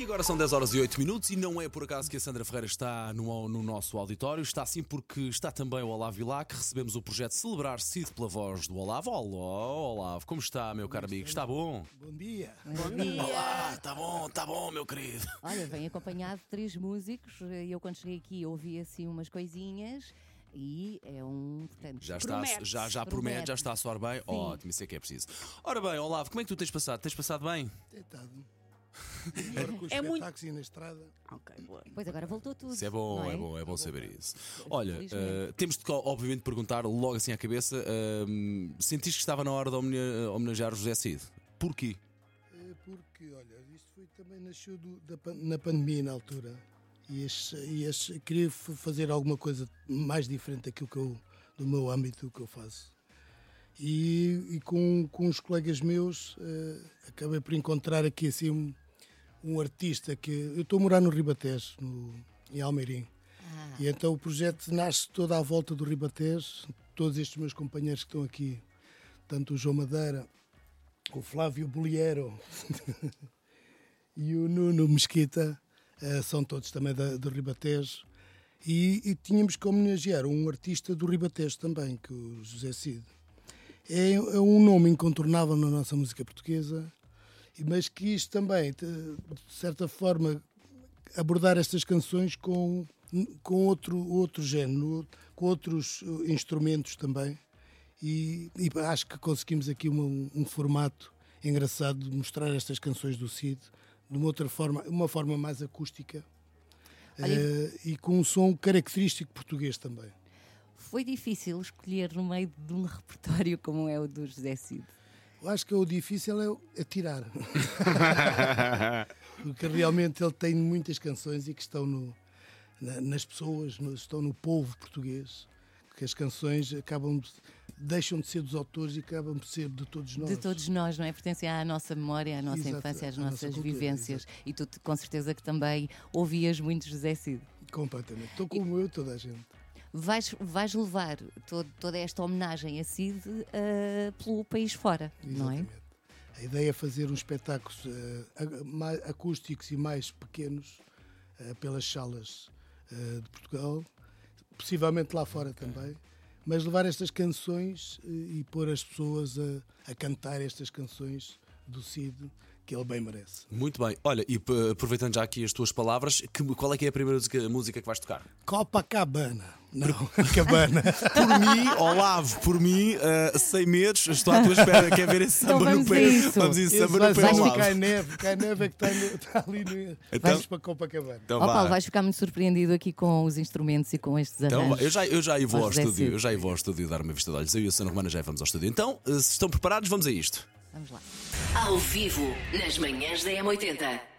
E agora são 10 horas e 8 minutos e não é por acaso que a Sandra Ferreira está no, no nosso auditório, está sim porque está também o Olavo Vilac, recebemos o projeto Celebrar Cid pela voz do Olavo. Olá, Olavo, como está, meu caro amigo? Está bom? Bom dia. Bom dia. Olá, está bom, está bom, meu querido. Olha, vem acompanhado de três músicos. Eu quando cheguei aqui ouvi assim umas coisinhas e é um, portanto, Já está, Promete. já, já promete, Promete. já está a soar bem. Ótimo, isso é que é preciso. Ora bem, Olavo, como é que tu tens passado? Tens passado bem? Deitado. Melhor com os É muito- e na estrada. Ok, boa. Pois agora voltou tudo. Isso é bom, não é bom, é bom saber isso. Olha, eh, temos de obviamente perguntar logo assim à cabeça: ehm, sentiste que estava na hora de homenagear José Cid? Porquê? É Porque, olha, isto foi também nasceu do- da na pandemia na altura. E, este, e este- queria fazer alguma coisa mais diferente daquilo que eu, do meu âmbito que eu faço. E, e com, com os colegas meus eh, acabei por encontrar aqui assim um, artista que eu estou a morar no Ribatejo, no, em Almeirim. Ah, E então o projeto nasce toda à volta do Ribatejo, todos estes meus companheiros que estão aqui, tanto o João Madeira, o Flávio Bolheiro e o Nuno Mesquita, eh, são todos também da, do Ribatejo. E, e tínhamos que homenagear um artista do Ribatejo também, que é o José Cid. É, é um nome incontornável na nossa música portuguesa, mas quis também, de certa forma, abordar estas canções com, com outro, outro género, com outros eh, instrumentos também. E, e acho que conseguimos aqui uma- um formato engraçado de mostrar estas canções do Cid de uma outra forma, uma forma mais acústica Olha- eh, e com um som característico português também. Foi difícil escolher no meio de um repertório como é o do José Cid. Eu acho que o difícil é, é tirar. Porque realmente ele tem muitas canções e que estão no- na- nas pessoas, no- estão no povo português. Que as canções acabam de, deixam de ser dos autores e acabam de ser de todos nós. De todos nós, não é? Pertencem à nossa memória, à nossa Exato, infância, às à nossa nossas cultura, vivências. E tu, com certeza, que também ouvias muito José Cid. Completamente. Estou como eu, toda a gente. Vais, vais levar todo- toda esta homenagem a Cid ah, pelo país fora, não é? Exatamente. A ideia é fazer uns espetáculos mais acústicos e mais pequenos eh, pelas salas eh, de Portugal, possivelmente lá fora também, mas levar estas canções e pôr as pessoas a, a cantar estas canções do Cid, que ele bem merece. Muito bem. Olha, e p- aproveitando já aqui as tuas palavras, que- qual é que é a primeira música, música que vais tocar? Copacabana. Não, Cabana. Por mim, Olavo, por mim, eh, sem medos, estou à tua espera. Quer ver esse Então samba no vamos a pé? Vamos a esse Esse samba no pé, Olavo. Cai Neve, Cai Neve é que está, no- está ali no. Então- Vamos para Copacabana. Então. Paulo, vais ficar muito surpreendido aqui com os instrumentos e com estes Então, arranjos. eu já, eu já vou Ao estúdio, eu já vou ao estúdio dar uma vista de olhos. Eu e a Sana Romana já vamos ao estúdio. Então, eh, se estão preparados, vamos a isto. Vamos lá. Ao vivo, nas manhãs da M80.